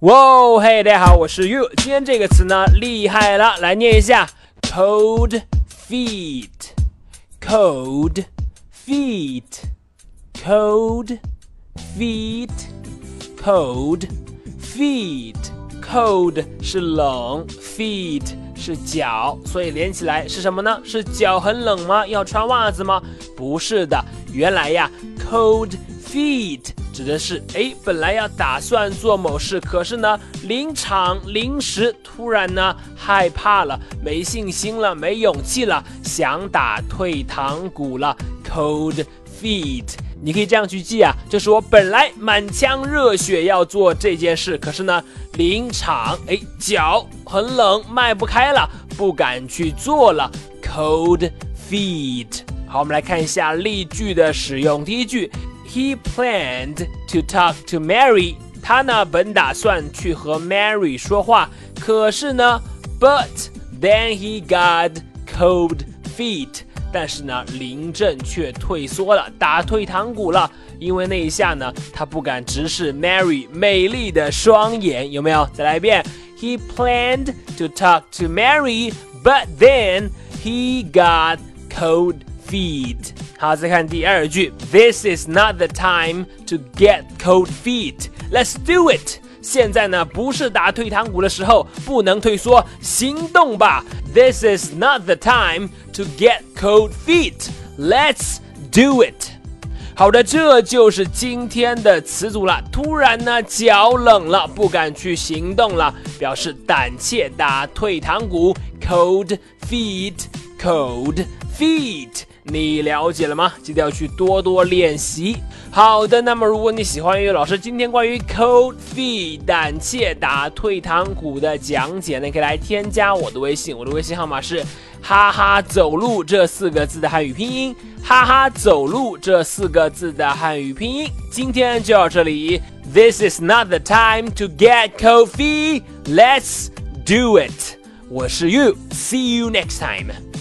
哇，嘿，大家好，我是 You。今天这个词呢，厉害了，来念一下：cold feet，cold feet，cold feet，cold feet，cold 是冷，feet 是脚，所以连起来是什么呢？是脚很冷吗？要穿袜子吗？不是的，原来呀，cold feet。指的是哎，本来要打算做某事，可是呢，临场临时突然呢害怕了，没信心了，没勇气了，想打退堂鼓了。Cold feet，你可以这样去记啊，就是我本来满腔热血要做这件事，可是呢，临场哎脚很冷，迈不开了，不敢去做了。Cold feet。好，我们来看一下例句的使用。第一句。He planned to talk to Mary。他呢本打算去和 Mary 说话，可是呢，but then he got cold feet。但是呢，临阵却退缩了，打退堂鼓了。因为那一下呢，他不敢直视 Mary 美丽的双眼，有没有？再来一遍。He planned to talk to Mary, but then he got cold feet。 好，再看第二句，This is not the time to get cold feet. Let's do it. 现在呢，不是打退堂鼓的时候，不能退缩，行动吧。This is not the time to get cold feet. Let's do it. 好的，这就是今天的词组了。突然呢，脚冷了，不敢去行动了，表示胆怯，打退堂鼓。Cold feet, cold feet. 你了解了吗？记得要去多多练习。好的，那么如果你喜欢岳老师今天关于 cold feet 胆怯打退堂鼓的讲解，那可以来添加我的微信，我的微信号码是哈哈走路这四个字的汉语拼音，哈哈走路这四个字的汉语拼音。今天就到这里，This is not the time to get cold feet. Let's do it. 我是 You，See you next time.